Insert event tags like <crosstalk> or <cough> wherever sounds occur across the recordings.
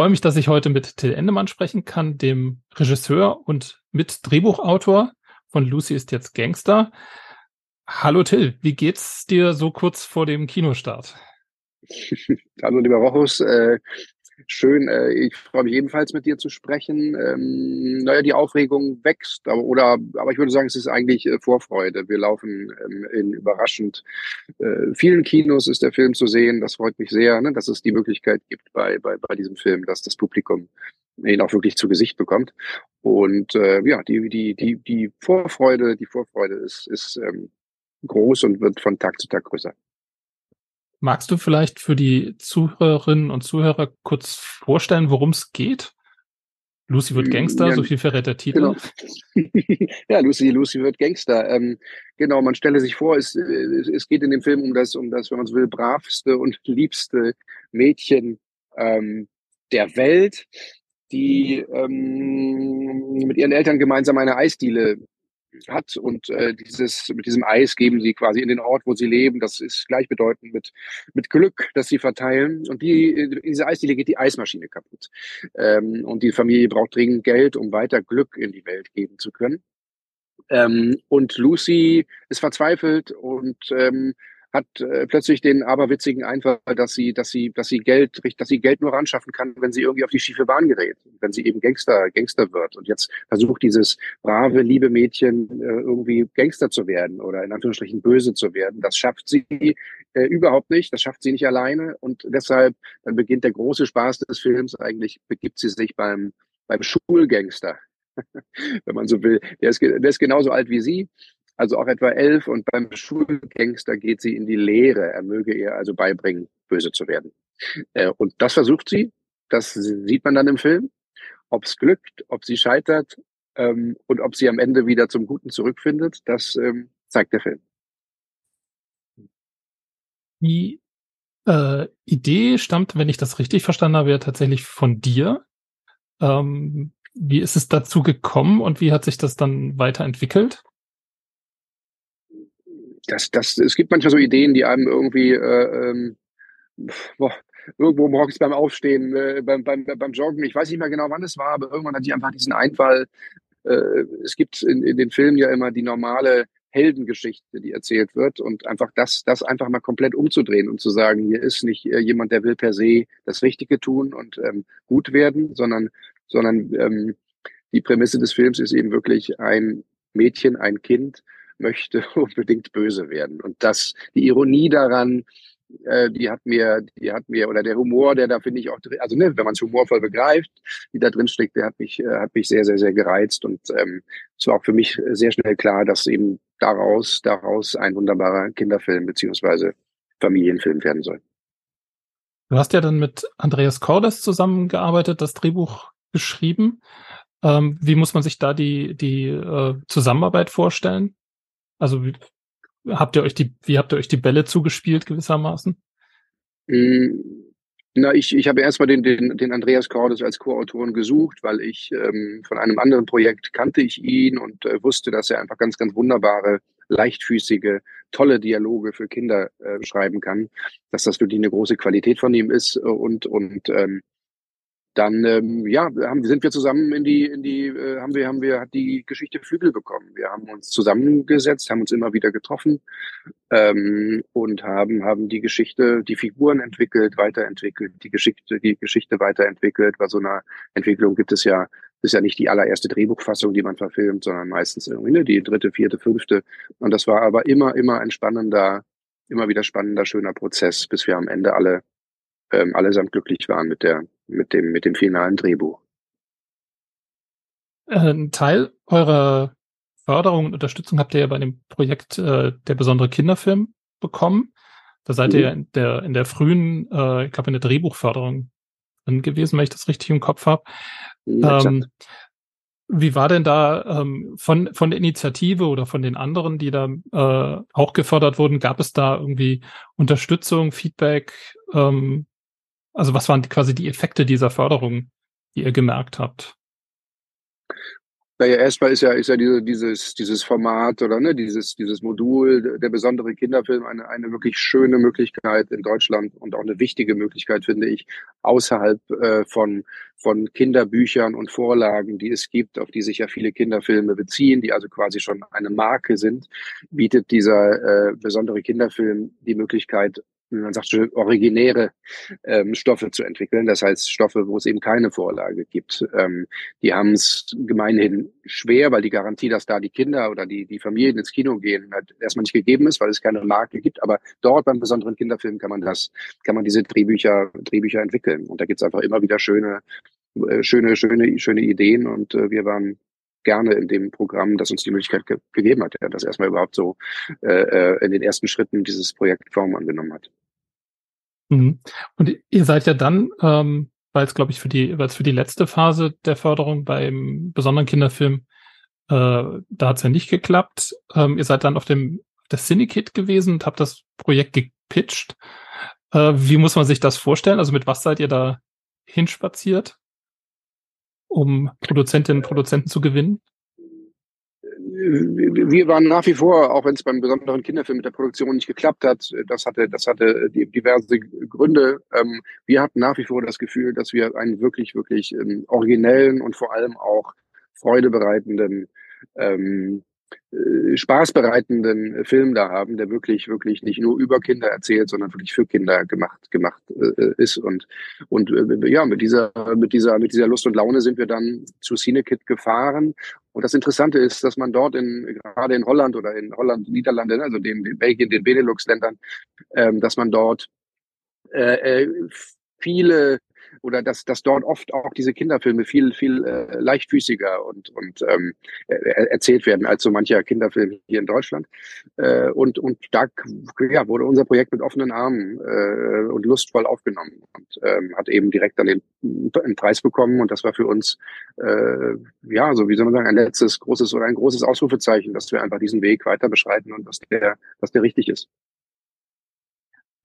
freue mich, dass ich heute mit Till Endemann sprechen kann, dem Regisseur und mit Drehbuchautor von Lucy ist jetzt Gangster. Hallo Till, wie geht's dir so kurz vor dem Kinostart? <laughs> Hallo lieber Rochus, äh, schön. Äh, ich freue mich ebenfalls mit dir zu sprechen. Ähm, naja, die Aufregung wächst, aber, oder, aber ich würde sagen, es ist eigentlich äh, Vorfreude. Wir laufen ähm, in überraschend äh, vielen Kinos ist der Film zu sehen. Das freut mich sehr, ne, dass es die Möglichkeit gibt bei, bei, bei diesem Film, dass das Publikum ihn auch wirklich zu Gesicht bekommt. Und äh, ja, die, die, die, die Vorfreude, die Vorfreude ist, ist ähm, groß und wird von Tag zu Tag größer. Magst du vielleicht für die Zuhörerinnen und Zuhörer kurz vorstellen, worum es geht? Lucy wird Gangster, ja, so viel verrät der Titel. Genau. <laughs> ja, Lucy, Lucy wird Gangster. Ähm, genau, man stelle sich vor, es, es geht in dem Film um das, um das, wenn man so will, bravste und <laughs> liebste Mädchen ähm, der Welt, die ähm, mit ihren Eltern gemeinsam eine Eisdiele hat und äh, dieses mit diesem Eis geben sie quasi in den Ort, wo sie leben. Das ist gleichbedeutend mit mit Glück, das sie verteilen. Und die in dieser Eisdiele geht die Eismaschine kaputt ähm, und die Familie braucht dringend Geld, um weiter Glück in die Welt geben zu können. Ähm, und Lucy ist verzweifelt und ähm, hat äh, plötzlich den aberwitzigen Einfall, dass sie, dass sie, dass sie Geld, dass sie Geld nur ranschaffen kann, wenn sie irgendwie auf die schiefe Bahn gerät, wenn sie eben Gangster, Gangster wird. Und jetzt versucht dieses brave, liebe Mädchen äh, irgendwie Gangster zu werden oder in Anführungsstrichen böse zu werden. Das schafft sie äh, überhaupt nicht. Das schafft sie nicht alleine. Und deshalb, dann beginnt der große Spaß des Films eigentlich, begibt sie sich beim, beim Schulgangster. <laughs> wenn man so will. Der ist, der ist genauso alt wie sie also auch etwa elf, und beim Schulgangster geht sie in die Lehre. Er möge ihr also beibringen, böse zu werden. Äh, und das versucht sie, das sieht man dann im Film. Ob es glückt, ob sie scheitert ähm, und ob sie am Ende wieder zum Guten zurückfindet, das ähm, zeigt der Film. Die äh, Idee stammt, wenn ich das richtig verstanden habe, ja tatsächlich von dir. Ähm, wie ist es dazu gekommen und wie hat sich das dann weiterentwickelt? Das, das, es gibt manchmal so Ideen, die einem irgendwie äh, ähm, boah, irgendwo morgens beim Aufstehen, äh, beim, beim, beim Joggen, ich weiß nicht mehr genau, wann es war, aber irgendwann hatte ich einfach diesen Einfall. Äh, es gibt in, in den Filmen ja immer die normale Heldengeschichte, die erzählt wird und einfach das, das einfach mal komplett umzudrehen und zu sagen, hier ist nicht äh, jemand, der will per se das Richtige tun und ähm, gut werden, sondern, sondern ähm, die Prämisse des Films ist eben wirklich ein Mädchen, ein Kind, möchte <laughs> unbedingt böse werden. Und das, die Ironie daran, äh, die hat mir, die hat mir, oder der Humor, der da finde ich auch, also ne, wenn man es humorvoll begreift, die da drin steckt, der hat mich, äh, hat mich sehr, sehr, sehr gereizt. Und ähm, es war auch für mich sehr schnell klar, dass eben daraus, daraus ein wunderbarer Kinderfilm beziehungsweise Familienfilm werden soll. Du hast ja dann mit Andreas Cordes zusammengearbeitet, das Drehbuch geschrieben. Ähm, wie muss man sich da die, die äh, Zusammenarbeit vorstellen? Also wie, habt ihr euch die, wie habt ihr euch die Bälle zugespielt gewissermaßen? Mm, na, ich, ich habe erstmal den, den, den Andreas Cordes als Co-Autoren gesucht, weil ich ähm, von einem anderen Projekt kannte ich ihn und äh, wusste, dass er einfach ganz, ganz wunderbare, leichtfüßige, tolle Dialoge für Kinder äh, schreiben kann, dass das wirklich eine große Qualität von ihm ist und, und ähm, dann ähm, ja haben, sind wir zusammen in die in die äh, haben wir haben wir hat die Geschichte Flügel bekommen. Wir haben uns zusammengesetzt, haben uns immer wieder getroffen ähm, und haben haben die Geschichte, die Figuren entwickelt, weiterentwickelt, die Geschichte die Geschichte weiterentwickelt. Bei so einer Entwicklung gibt es ja ist ja nicht die allererste Drehbuchfassung, die man verfilmt, sondern meistens irgendwie ne, die dritte, vierte, fünfte. Und das war aber immer immer ein spannender, immer wieder spannender, schöner Prozess, bis wir am Ende alle ähm, allesamt glücklich waren mit der mit dem, mit dem finalen Drehbuch. Äh, ein Teil eurer Förderung und Unterstützung habt ihr ja bei dem Projekt äh, der besondere Kinderfilm bekommen. Da seid mhm. ihr ja in der, in der frühen, äh, ich glaube, in der Drehbuchförderung drin gewesen, wenn ich das richtig im Kopf habe. Ja, ähm, wie war denn da ähm, von, von der Initiative oder von den anderen, die da äh, auch gefördert wurden, gab es da irgendwie Unterstützung, Feedback? Ähm, also was waren quasi die Effekte dieser Förderung, die ihr gemerkt habt? Naja, erstmal ist ja, ist ja diese, dieses, dieses Format oder ne, dieses, dieses Modul, der besondere Kinderfilm eine, eine wirklich schöne Möglichkeit in Deutschland und auch eine wichtige Möglichkeit, finde ich, außerhalb äh, von, von Kinderbüchern und Vorlagen, die es gibt, auf die sich ja viele Kinderfilme beziehen, die also quasi schon eine Marke sind, bietet dieser äh, besondere Kinderfilm die Möglichkeit, man sagt originäre ähm, Stoffe zu entwickeln. Das heißt Stoffe, wo es eben keine Vorlage gibt. Ähm, die haben es gemeinhin schwer, weil die Garantie, dass da die Kinder oder die, die Familien ins Kino gehen, halt erstmal nicht gegeben ist, weil es keine Marke gibt. Aber dort beim besonderen Kinderfilm kann man das, kann man diese Drehbücher, Drehbücher entwickeln. Und da gibt es einfach immer wieder schöne, äh, schöne, schöne, schöne Ideen. Und äh, wir waren gerne in dem Programm, das uns die Möglichkeit ge gegeben hat, ja, das erstmal überhaupt so äh, äh in den ersten Schritten dieses Projekt Form angenommen hat. Mhm. Und ihr seid ja dann, ähm, weil es, glaube ich, für die, weil es für die letzte Phase der Förderung beim besonderen Kinderfilm, äh, da hat es ja nicht geklappt. Ähm, ihr seid dann auf dem der Syndicate gewesen und habt das Projekt gepitcht. Äh, wie muss man sich das vorstellen? Also mit was seid ihr da hinspaziert, um Produzentinnen und Produzenten zu gewinnen? Wir waren nach wie vor, auch wenn es beim besonderen Kinderfilm mit der Produktion nicht geklappt hat, das hatte, das hatte diverse Gründe. Ähm, wir hatten nach wie vor das Gefühl, dass wir einen wirklich, wirklich ähm, originellen und vor allem auch freudebereitenden ähm, äh, spaßbereitenden Film da haben, der wirklich, wirklich nicht nur über Kinder erzählt, sondern wirklich für Kinder gemacht, gemacht äh, ist. Und, und äh, ja, mit dieser, mit dieser, mit dieser Lust und Laune sind wir dann zu Cinekit gefahren. Und das Interessante ist, dass man dort in, gerade in Holland oder in Holland, Niederlande, also den, den Belgien, den Benelux-Ländern, ähm, dass man dort äh, äh viele oder dass, dass dort oft auch diese Kinderfilme viel, viel äh, leichtfüßiger und, und ähm, erzählt werden als so mancher Kinderfilm hier in Deutschland. Äh, und, und da ja, wurde unser Projekt mit offenen Armen äh, und lustvoll aufgenommen und ähm, hat eben direkt dann den, den Preis bekommen. Und das war für uns, äh, ja, so wie soll man sagen, ein letztes großes oder ein großes Ausrufezeichen, dass wir einfach diesen Weg weiter beschreiten und dass der, dass der richtig ist.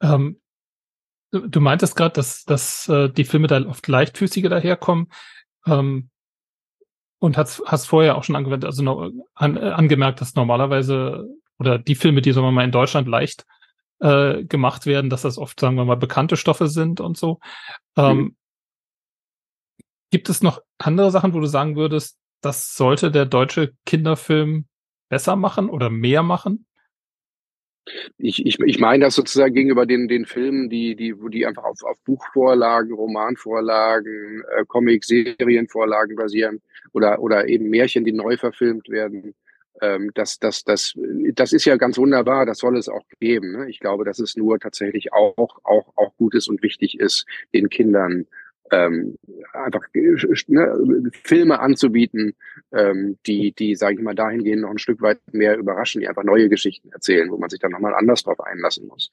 Ähm, Du, meintest gerade, dass, dass äh, die Filme da oft leichtfüßiger daherkommen. Ähm, und hast, hast vorher auch schon angewendet, also noch, an, äh, angemerkt, dass normalerweise oder die Filme, die sagen wir mal in Deutschland leicht äh, gemacht werden, dass das oft, sagen wir mal, bekannte Stoffe sind und so. Ähm, mhm. Gibt es noch andere Sachen, wo du sagen würdest, das sollte der deutsche Kinderfilm besser machen oder mehr machen? Ich, ich, ich meine das sozusagen gegenüber den, den Filmen, die, die, wo die einfach auf, auf Buchvorlagen, Romanvorlagen, äh, Comic, Serienvorlagen basieren oder, oder eben Märchen, die neu verfilmt werden. Ähm, das, das, das, das ist ja ganz wunderbar, das soll es auch geben. Ne? Ich glaube, dass es nur tatsächlich auch, auch, auch gut ist und wichtig ist, den Kindern ähm, einfach ne, Filme anzubieten, ähm, die, die, sage ich mal, dahingehend noch ein Stück weit mehr überraschen, die einfach neue Geschichten erzählen, wo man sich dann nochmal anders drauf einlassen muss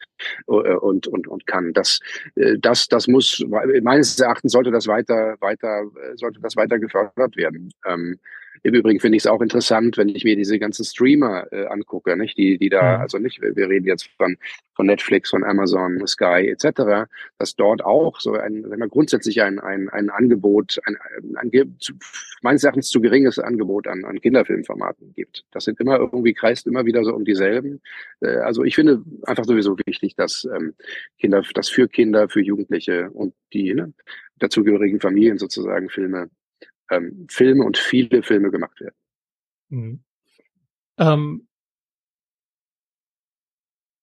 äh, und, und, und kann. Das, äh, das, das muss, meines Erachtens sollte das weiter, weiter, äh, sollte das weiter gefördert werden. Ähm, im Übrigen finde ich es auch interessant, wenn ich mir diese ganzen Streamer äh, angucke, nicht? Die, die da, mhm. also nicht, wir reden jetzt von, von Netflix, von Amazon, Sky etc., dass dort auch so ein, sagen wir, grundsätzlich ein, ein, ein Angebot, ein, ein, ein zu, meines Erachtens zu geringes Angebot an, an Kinderfilmformaten gibt. Das sind immer irgendwie, kreist immer wieder so um dieselben. Äh, also ich finde einfach sowieso wichtig, dass ähm, Kinder, dass für Kinder, für Jugendliche und die ne, dazugehörigen Familien sozusagen Filme ähm, Filme und viele Filme gemacht werden. Mhm. Ähm,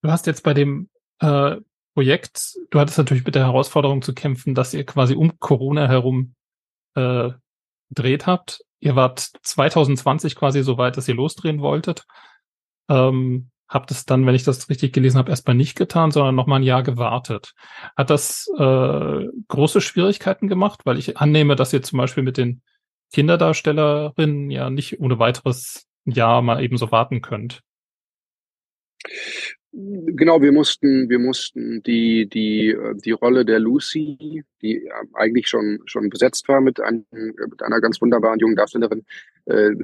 du hast jetzt bei dem äh, Projekt, du hattest natürlich mit der Herausforderung zu kämpfen, dass ihr quasi um Corona herum äh, gedreht habt. Ihr wart 2020 quasi so weit, dass ihr losdrehen wolltet. Ähm, habt es dann, wenn ich das richtig gelesen habe, erstmal nicht getan, sondern noch mal ein Jahr gewartet. Hat das äh, große Schwierigkeiten gemacht? Weil ich annehme, dass ihr zum Beispiel mit den Kinderdarstellerinnen ja nicht ohne weiteres Jahr mal eben so warten könnt. Genau, wir mussten, wir mussten die, die, die Rolle der Lucy, die eigentlich schon, schon besetzt war mit, einem, mit einer ganz wunderbaren jungen Darstellerin, äh,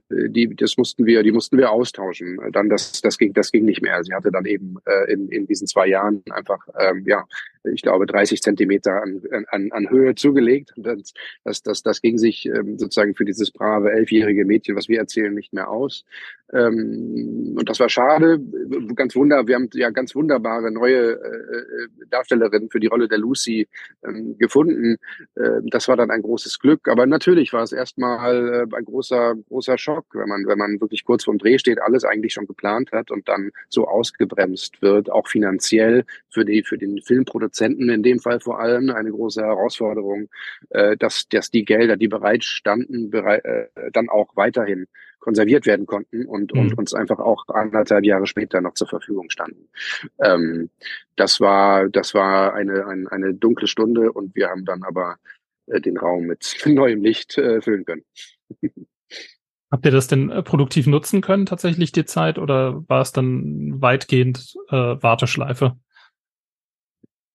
die, das mussten wir, die mussten wir austauschen. Dann das, das ging, das ging nicht mehr. Sie hatte dann eben äh, in, in diesen zwei Jahren einfach, ähm, ja, ich glaube, 30 Zentimeter an, an, an Höhe zugelegt. Und das, das, das, das ging sich ähm, sozusagen für dieses brave elfjährige Mädchen, was wir erzählen, nicht mehr aus. Ähm, und das war schade. Ganz wunder, wir haben ja ganz wunderbare neue äh, äh Darstellerinnen für die Rolle der Lucy ähm, gefunden. Äh, das war dann ein großes Glück. Aber natürlich war es erstmal äh, ein großer, großer Schock, wenn man, wenn man wirklich kurz vorm Dreh steht, alles eigentlich schon geplant hat und dann so ausgebremst wird, auch finanziell für die, für den Filmproduzenten in dem Fall vor allem eine große Herausforderung, äh, dass, dass die Gelder, die bereit standen, bereit, äh, dann auch weiterhin konserviert werden konnten und, mhm. und uns einfach auch anderthalb Jahre später noch zur Verfügung standen. Ähm, das war, das war eine, eine, eine dunkle Stunde und wir haben dann aber äh, den Raum mit <laughs> neuem Licht äh, füllen können. <laughs> Habt ihr das denn äh, produktiv nutzen können, tatsächlich die Zeit, oder war es dann weitgehend äh, Warteschleife?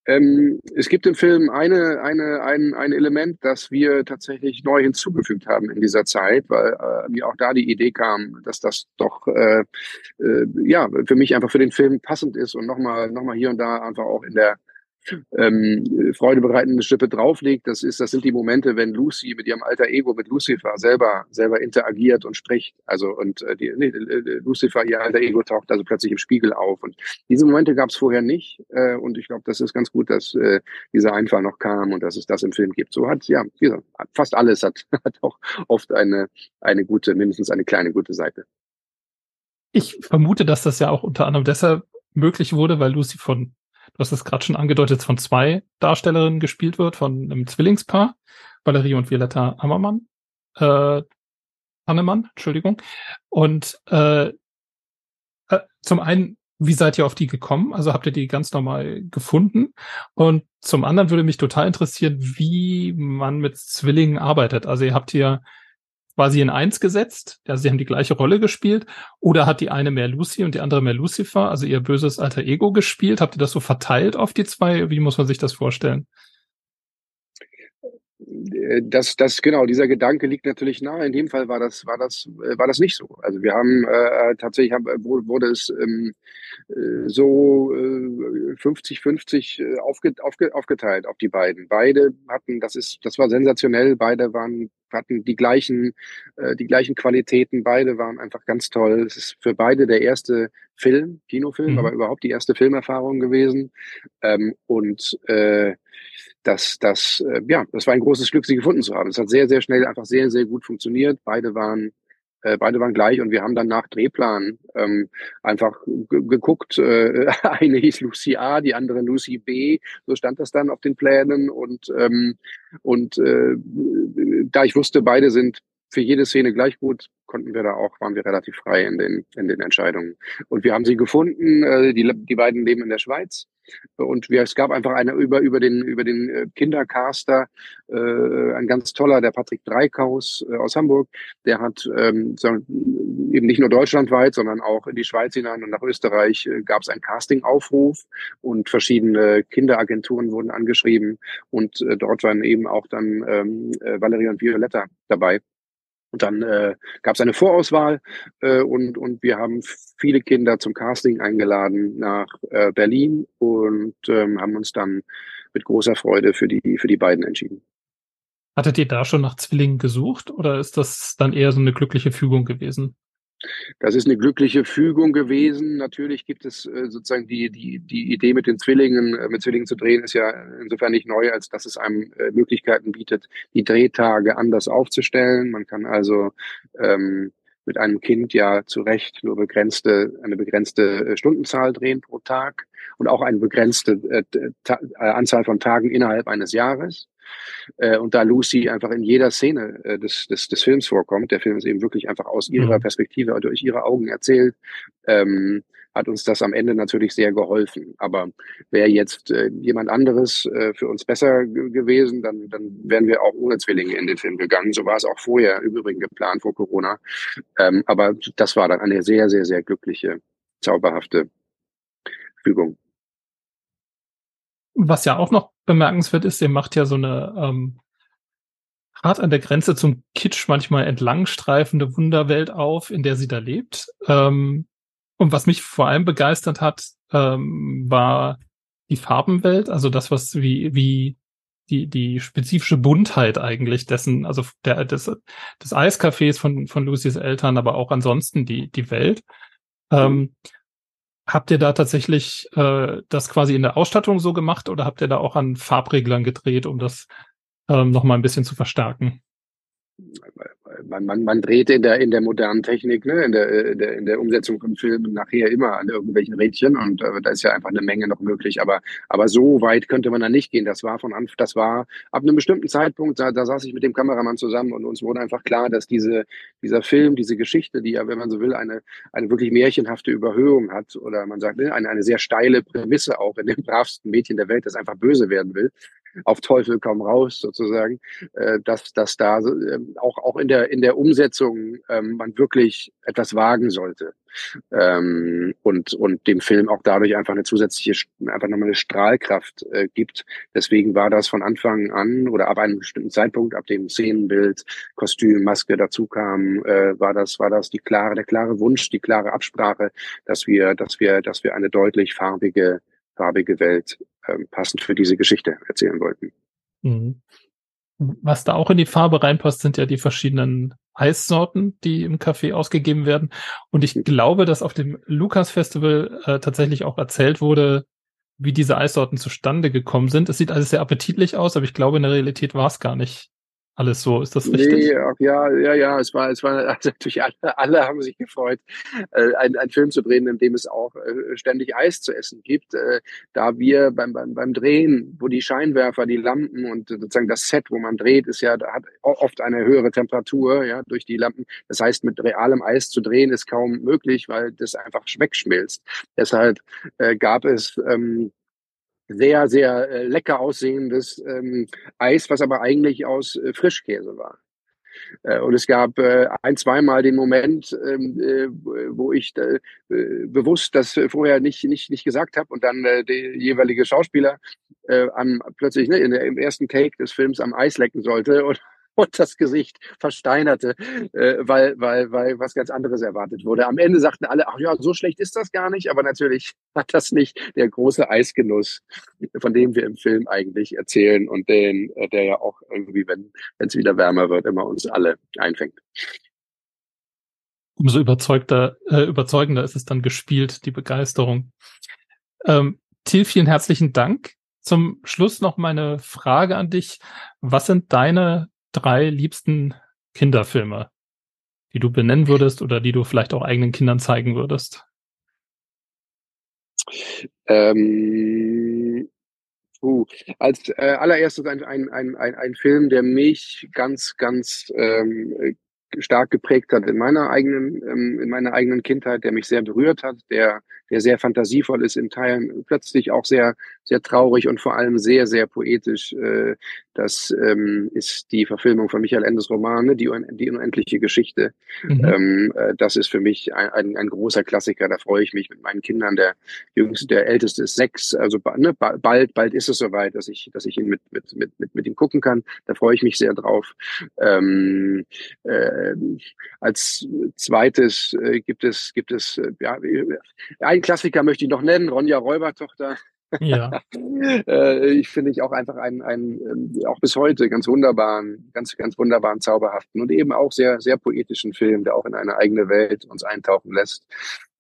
Ähm, es gibt im Film eine, eine, ein, ein Element, das wir tatsächlich neu hinzugefügt haben in dieser Zeit, weil äh, mir auch da die Idee kam, dass das doch äh, äh, ja für mich einfach für den Film passend ist und nochmal noch mal hier und da einfach auch in der ähm, Freude bereitende Schippe drauflegt. Das ist, das sind die Momente, wenn Lucy mit ihrem alter Ego, mit Lucifer selber, selber interagiert und spricht. Also und äh, die, nee, Lucifer, ihr alter Ego taucht also plötzlich im Spiegel auf. Und diese Momente gab es vorher nicht. Äh, und ich glaube, das ist ganz gut, dass äh, dieser Einfall noch kam und dass es das im Film gibt. So hat ja, gesagt, fast alles hat, <laughs> hat auch oft eine eine gute, mindestens eine kleine gute Seite. Ich vermute, dass das ja auch unter anderem deshalb möglich wurde, weil Lucy von du hast es gerade schon angedeutet, von zwei Darstellerinnen gespielt wird, von einem Zwillingspaar, Valerie und Violetta Hammermann, äh, Hannemann, Entschuldigung. Und äh, äh, zum einen, wie seid ihr auf die gekommen? Also habt ihr die ganz normal gefunden? Und zum anderen würde mich total interessieren, wie man mit Zwillingen arbeitet. Also ihr habt hier quasi in eins gesetzt. Also sie haben die gleiche Rolle gespielt. Oder hat die eine mehr Lucy und die andere mehr Lucifer, also ihr böses alter Ego gespielt? Habt ihr das so verteilt auf die zwei? Wie muss man sich das vorstellen? das, das genau, dieser Gedanke liegt natürlich nahe. In dem Fall war das, war das, äh, war das nicht so. Also wir haben äh, tatsächlich haben, wurde es ähm, äh, so 50-50 äh, aufge, aufge, aufgeteilt auf die beiden. Beide hatten, das ist, das war sensationell. Beide waren hatten die gleichen, äh, die gleichen Qualitäten. Beide waren einfach ganz toll. Es ist für beide der erste Film, Kinofilm, mhm. aber überhaupt die erste Filmerfahrung gewesen. Ähm, und äh, das, das, äh, ja, das war ein großes Glück, sie gefunden zu haben. Es hat sehr, sehr schnell einfach sehr, sehr gut funktioniert. Beide waren äh, beide waren gleich und wir haben dann nach Drehplan ähm, einfach geguckt. Äh, <laughs> eine hieß Lucy A, die andere Lucy B. So stand das dann auf den Plänen und ähm, und äh, da ich wusste, beide sind für jede Szene gleich gut, konnten wir da auch, waren wir relativ frei in den, in den Entscheidungen. Und wir haben sie gefunden, äh, die, die beiden leben in der Schweiz. Und wir, es gab einfach eine über, über den, über den äh, Kindercaster, äh, ein ganz toller, der Patrick Dreikaus äh, aus Hamburg, der hat ähm, eben nicht nur deutschlandweit, sondern auch in die Schweiz hinein und nach Österreich äh, gab es einen Castingaufruf und verschiedene Kinderagenturen wurden angeschrieben und äh, dort waren eben auch dann ähm, äh, Valerie und Violetta dabei. Und dann äh, gab es eine Vorauswahl äh, und, und wir haben viele Kinder zum Casting eingeladen nach äh, Berlin und ähm, haben uns dann mit großer Freude für die, für die beiden entschieden. Hattet ihr da schon nach Zwillingen gesucht oder ist das dann eher so eine glückliche Fügung gewesen? Das ist eine glückliche Fügung gewesen. Natürlich gibt es äh, sozusagen die, die, die Idee mit den Zwillingen, äh, mit Zwillingen zu drehen, ist ja insofern nicht neu, als dass es einem äh, Möglichkeiten bietet, die Drehtage anders aufzustellen. Man kann also ähm, mit einem Kind ja zu Recht nur begrenzte, eine begrenzte äh, Stundenzahl drehen pro Tag und auch eine begrenzte äh, äh, Anzahl von Tagen innerhalb eines Jahres. Äh, und da Lucy einfach in jeder Szene äh, des, des, des Films vorkommt, der Film ist eben wirklich einfach aus ihrer mhm. Perspektive, durch ihre Augen erzählt, ähm, hat uns das am Ende natürlich sehr geholfen. Aber wäre jetzt äh, jemand anderes äh, für uns besser gewesen, dann, dann wären wir auch ohne Zwillinge in den Film gegangen. So war es auch vorher im Übrigen geplant vor Corona. Ähm, aber das war dann eine sehr, sehr, sehr glückliche, zauberhafte Fügung. Was ja auch noch bemerkenswert ist, ihr macht ja so eine ähm, hart an der Grenze zum Kitsch manchmal entlangstreifende Wunderwelt auf, in der sie da lebt. Ähm, und was mich vor allem begeistert hat, ähm, war die Farbenwelt, also das, was wie, wie die, die spezifische Buntheit eigentlich dessen, also der, des, des Eiscafés von, von Lucys Eltern, aber auch ansonsten die, die Welt. Ähm, habt ihr da tatsächlich äh, das quasi in der Ausstattung so gemacht oder habt ihr da auch an Farbreglern gedreht, um das ähm, nochmal ein bisschen zu verstärken? Man, man, man dreht in der, in der modernen Technik, ne, in, der, in, der, in der Umsetzung von Filmen nachher immer an irgendwelchen Rädchen und äh, da ist ja einfach eine Menge noch möglich. Aber, aber so weit könnte man da nicht gehen. Das war von Anfang, das war ab einem bestimmten Zeitpunkt, da, da saß ich mit dem Kameramann zusammen und uns wurde einfach klar, dass diese, dieser Film, diese Geschichte, die ja, wenn man so will, eine, eine wirklich märchenhafte Überhöhung hat oder man sagt, ne, eine, eine sehr steile Prämisse auch in dem bravsten Mädchen der Welt, das einfach böse werden will, auf Teufel komm raus sozusagen, äh, dass, dass da äh, auch, auch in der, in der Umsetzung ähm, man wirklich etwas wagen sollte. Ähm, und, und dem Film auch dadurch einfach eine zusätzliche, einfach nochmal eine Strahlkraft äh, gibt. Deswegen war das von Anfang an oder ab einem bestimmten Zeitpunkt, ab dem Szenenbild, Kostüm, Maske dazu kam, äh, war das, war das die klare, der klare Wunsch, die klare Absprache, dass wir, dass wir, dass wir eine deutlich farbige farbige Welt ähm, passend für diese Geschichte erzählen wollten. Mhm. Was da auch in die Farbe reinpasst, sind ja die verschiedenen Eissorten, die im Café ausgegeben werden. Und ich glaube, dass auf dem Lukas Festival äh, tatsächlich auch erzählt wurde, wie diese Eissorten zustande gekommen sind. Es sieht alles sehr appetitlich aus, aber ich glaube, in der Realität war es gar nicht alles so. Ist das richtig? Nee, ja, ja, ja. Es war, es war also natürlich alle, alle haben sich gefreut, äh, einen, einen Film zu drehen, in dem es auch äh, ständig Eis zu essen gibt. Äh, da wir beim, beim, beim Drehen, wo die Scheinwerfer, die Lampen und sozusagen das Set, wo man dreht, ist ja, hat oft eine höhere Temperatur, ja, durch die Lampen. Das heißt, mit realem Eis zu drehen ist kaum möglich, weil das einfach wegschmilzt. Deshalb äh, gab es ähm, sehr, sehr äh, lecker aussehendes ähm, Eis, was aber eigentlich aus äh, Frischkäse war. Äh, und es gab äh, ein, zweimal den Moment, ähm, äh, wo ich bewusst das vorher nicht, nicht, nicht gesagt habe und dann der jeweilige Schauspieler am, plötzlich ne, im ersten Take des Films am Eis lecken sollte und und das Gesicht versteinerte, äh, weil, weil, weil was ganz anderes erwartet wurde. Am Ende sagten alle, ach ja, so schlecht ist das gar nicht, aber natürlich <laughs> hat das nicht der große Eisgenuss, von dem wir im Film eigentlich erzählen und den, äh, der ja auch irgendwie, wenn es wieder wärmer wird, immer uns alle einfängt. Umso überzeugter, äh, überzeugender ist es dann gespielt, die Begeisterung. Ähm, Till, vielen herzlichen Dank. Zum Schluss noch meine Frage an dich. Was sind deine drei liebsten Kinderfilme, die du benennen würdest oder die du vielleicht auch eigenen Kindern zeigen würdest? Ähm, uh, als äh, allererstes ein, ein, ein, ein, Film, der mich ganz, ganz ähm, stark geprägt hat in meiner eigenen, ähm, in meiner eigenen Kindheit, der mich sehr berührt hat, der, der sehr fantasievoll ist in Teilen, plötzlich auch sehr, sehr traurig und vor allem sehr, sehr poetisch. Äh, das ähm, ist die Verfilmung von Michael Endes Romane, die, die unendliche Geschichte. Mhm. Ähm, äh, das ist für mich ein, ein, ein, großer Klassiker. Da freue ich mich mit meinen Kindern. Der jüngste, der älteste ist sechs. Also ne, bald, bald ist es soweit, dass ich, dass ich ihn mit, mit, mit, mit, mit ihm gucken kann. Da freue ich mich sehr drauf. Ähm, äh, als zweites äh, gibt es, gibt es, ja, ein Klassiker möchte ich noch nennen, Ronja Räubertochter. Ja. <laughs> äh, ich finde ich auch einfach einen, einen, ähm, auch bis heute ganz wunderbaren, ganz, ganz wunderbaren, zauberhaften und eben auch sehr, sehr poetischen Film, der auch in eine eigene Welt uns eintauchen lässt.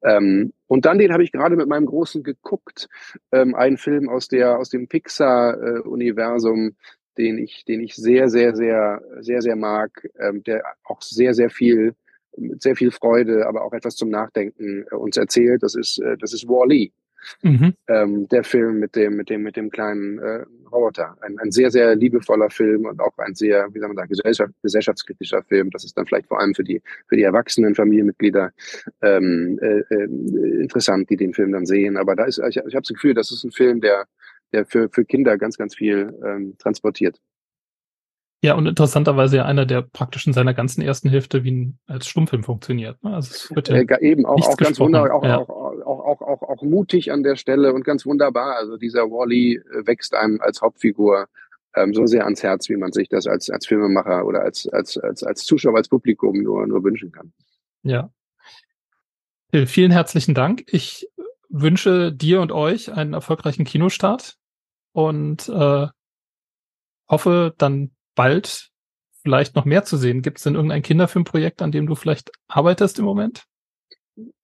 Ähm, und dann den habe ich gerade mit meinem Großen geguckt, ähm, einen Film aus der aus dem Pixar-Universum, den ich den ich sehr sehr sehr sehr sehr mag, ähm, der auch sehr sehr viel mit sehr viel Freude, aber auch etwas zum Nachdenken äh, uns erzählt. Das ist äh, das ist Wall-E. Mhm. Ähm, der Film mit dem, mit dem, mit dem kleinen äh, Roboter. Ein, ein sehr, sehr liebevoller Film und auch ein sehr, wie soll man sagen, gesellschaft, gesellschaftskritischer Film. Das ist dann vielleicht vor allem für die, für die erwachsenen Familienmitglieder ähm, äh, äh, interessant, die den Film dann sehen. Aber da ist, ich, ich habe das Gefühl, das ist ein Film, der, der für, für Kinder ganz, ganz viel ähm, transportiert. Ja, und interessanterweise ja einer, der praktisch in seiner ganzen ersten Hälfte wie ein, als Stummfilm funktioniert. Ne? Also es wird ja äh, eben auch, auch ganz wunderbar, auch, ja. auch, auch, auch, auch, auch mutig an der Stelle und ganz wunderbar. Also dieser Wally äh, wächst einem als Hauptfigur ähm, so sehr ans Herz, wie man sich das als, als Filmemacher oder als, als, als, als Zuschauer, als Publikum nur, nur wünschen kann. Ja. Vielen herzlichen Dank. Ich wünsche dir und euch einen erfolgreichen Kinostart und äh, hoffe dann bald vielleicht noch mehr zu sehen. Gibt es denn irgendein Kinderfilmprojekt, an dem du vielleicht arbeitest im Moment?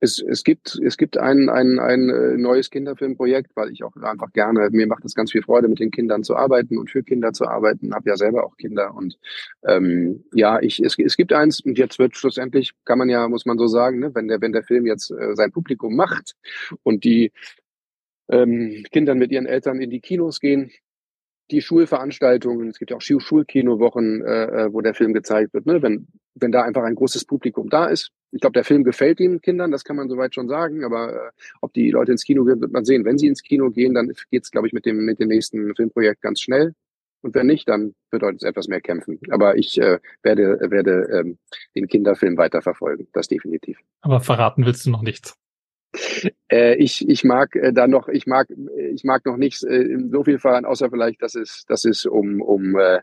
Es, es gibt, es gibt ein, ein, ein äh, neues Kinderfilmprojekt, weil ich auch einfach gerne, mir macht es ganz viel Freude, mit den Kindern zu arbeiten und für Kinder zu arbeiten. Habe ja selber auch Kinder und ähm, ja, ich, es, es gibt eins und jetzt wird schlussendlich, kann man ja, muss man so sagen, ne, wenn der, wenn der Film jetzt äh, sein Publikum macht und die ähm, Kinder mit ihren Eltern in die Kinos gehen, die Schulveranstaltungen, es gibt ja auch Schulkinowochen, äh, äh, wo der Film gezeigt wird, ne? wenn, wenn da einfach ein großes Publikum da ist. Ich glaube, der Film gefällt den Kindern, das kann man soweit schon sagen, aber äh, ob die Leute ins Kino gehen, wird man sehen. Wenn sie ins Kino gehen, dann geht's, glaube ich, mit dem, mit dem nächsten Filmprojekt ganz schnell. Und wenn nicht, dann bedeutet es etwas mehr kämpfen. Aber ich äh, werde, werde ähm, den Kinderfilm weiterverfolgen, das definitiv. Aber verraten willst du noch nichts? Äh, ich, ich mag äh, da noch, ich mag, ich mag noch nicht äh, so viel fahren, außer vielleicht, dass es, dass es um, um, äh,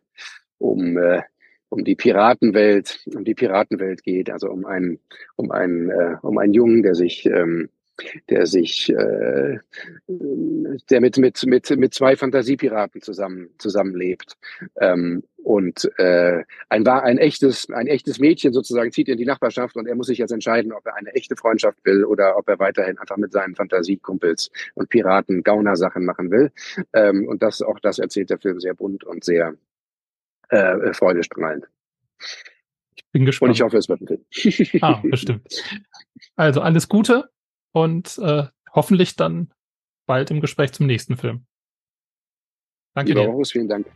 um, äh, um die Piratenwelt, um die Piratenwelt geht, also um einen, um einen, äh, um einen Jungen, der sich, ähm, der sich, äh, der mit mit mit mit zwei Fantasiepiraten zusammen zusammenlebt ähm, und äh, ein war ein echtes ein echtes Mädchen sozusagen zieht in die Nachbarschaft und er muss sich jetzt entscheiden, ob er eine echte Freundschaft will oder ob er weiterhin einfach mit seinen Fantasiekumpels und Piraten Gauner Sachen machen will ähm, und das auch das erzählt der Film sehr bunt und sehr äh, freudestrahlend. Ich bin gespannt. Und ich hoffe, es wird ein Film. ah, bestimmt. Also alles Gute und äh, hoffentlich dann bald im Gespräch zum nächsten Film. Danke Lieber dir. Horus, vielen Dank.